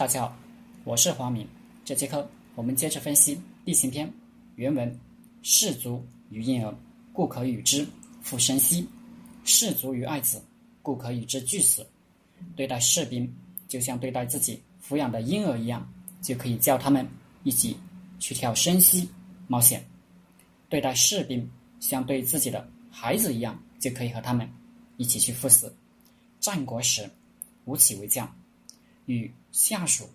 大家好，我是黄明。这节课我们接着分析《地形篇》原文：“士卒于婴儿，故可与之复生息；士卒于爱子，故可与之俱死。”对待士兵，就像对待自己抚养的婴儿一样，就可以叫他们一起去跳生息冒险；对待士兵，像对自己的孩子一样，就可以和他们一起去赴死。战国时，吴起为将，与下属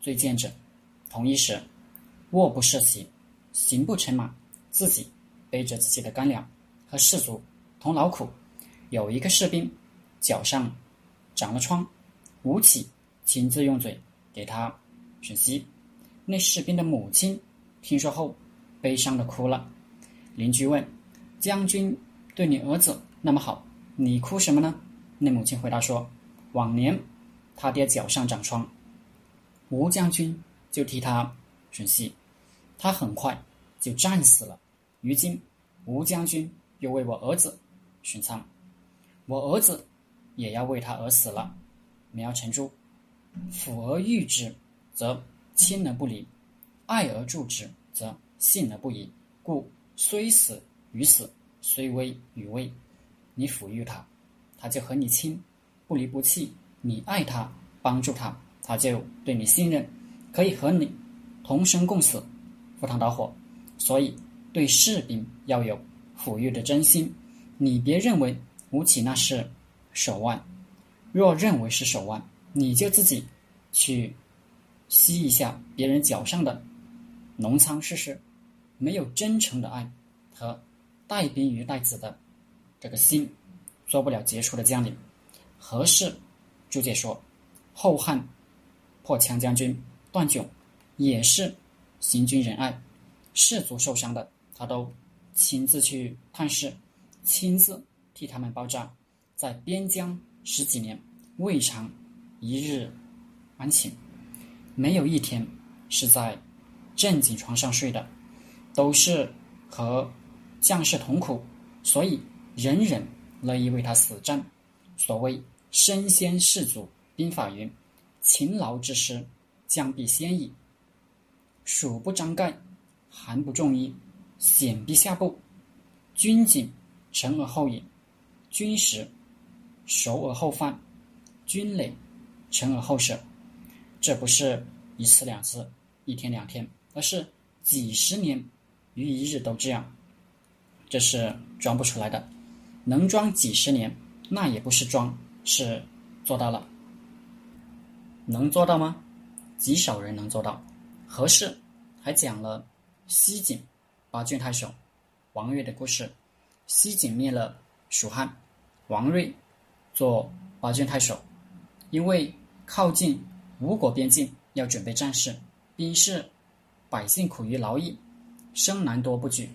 最见者同一时，卧不设席，行不乘马，自己背着自己的干粮，和士卒同劳苦。有一个士兵脚上长了疮，吴起亲自用嘴给他吮吸。那士兵的母亲听说后，悲伤的哭了。邻居问：“将军对你儿子那么好，你哭什么呢？”那母亲回答说：“往年他爹脚上长疮，吴将军就替他吮吸，他很快就战死了。如今吴将军又为我儿子吮疮，我儿子也要为他而死了。苗成珠，抚而育之，则亲而不离；爱而助之，则信而不疑。故虽死与死，虽危与危，你抚育他。”他就和你亲，不离不弃；你爱他，帮助他，他就对你信任，可以和你同生共死，赴汤蹈火。所以，对士兵要有抚育的真心。你别认为吴起那是手腕，若认为是手腕，你就自己去吸一下别人脚上的脓疮试试。没有真诚的爱和带兵于带子的这个心。做不了杰出的将领。何氏注解说，后汉破羌将军段炯也是行军仁爱，士卒受伤的他都亲自去探视，亲自替他们包扎，在边疆十几年未尝一日安寝，没有一天是在正经床上睡的，都是和将士同苦，所以人人。乐意为他死战。所谓“身先士卒”，兵法云：“勤劳之师，将必先矣。”暑不张盖，寒不重衣，险必下步。军警陈而后饮，军食熟而后饭，军累成而后舍。这不是一次两次、一天两天，而是几十年于一日都这样。这是装不出来的。能装几十年，那也不是装，是做到了。能做到吗？极少人能做到。何氏还讲了西晋八郡太守王睿的故事。西晋灭了蜀汉，王睿做八郡太守，因为靠近吴国边境，要准备战事，兵士百姓苦于劳役，生男多不举，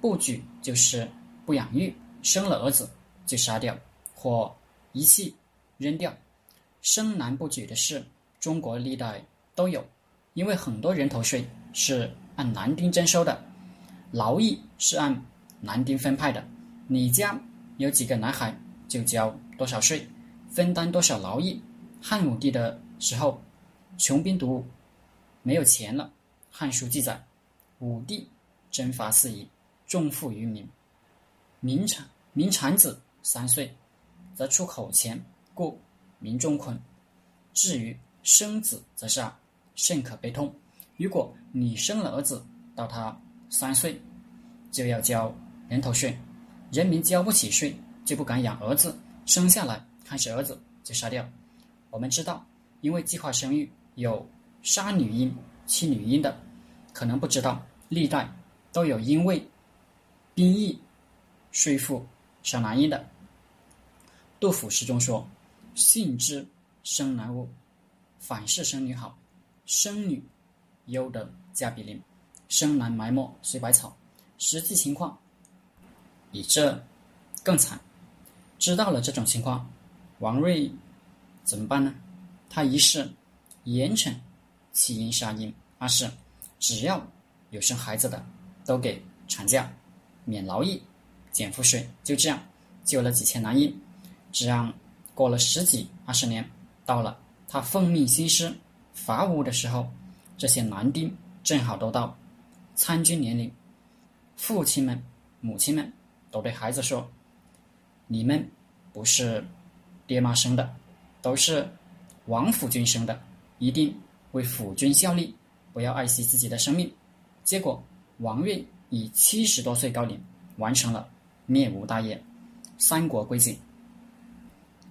不举就是不养育。生了儿子就杀掉或遗弃扔掉，生男不举的事，中国历代都有。因为很多人头税是按男丁征收的，劳役是按男丁分派的。你家有几个男孩，就交多少税，分担多少劳役。汉武帝的时候，穷兵黩武，没有钱了。《汉书》记载，武帝征伐四夷，重赋于民。民产民产子三岁，则出口钱，故民众困；至于生子，则杀，甚可悲痛。如果你生了儿子，到他三岁，就要交人头税，人民交不起税，就不敢养儿子，生下来看是儿子就杀掉。我们知道，因为计划生育有杀女婴、弃女婴的，可能不知道，历代都有因为兵役。税赋生男婴的，杜甫诗中说：“信之生男恶，反是生女好。生女优得加比邻，生男埋没随百草。”实际情况比这更惨。知道了这种情况，王睿怎么办呢？他一是严惩弃婴杀婴，二是只要有生孩子的，都给产假、免劳役。减赋税，就这样救了几千男婴。这样过了十几二十年，到了他奉命西施，伐吴的时候，这些男丁正好都到参军年龄，父亲们、母亲们都对孩子说：“你们不是爹妈生的，都是王府军生的，一定为府军效力，不要爱惜自己的生命。”结果，王睿以七十多岁高龄完成了灭吴大业，三国归晋。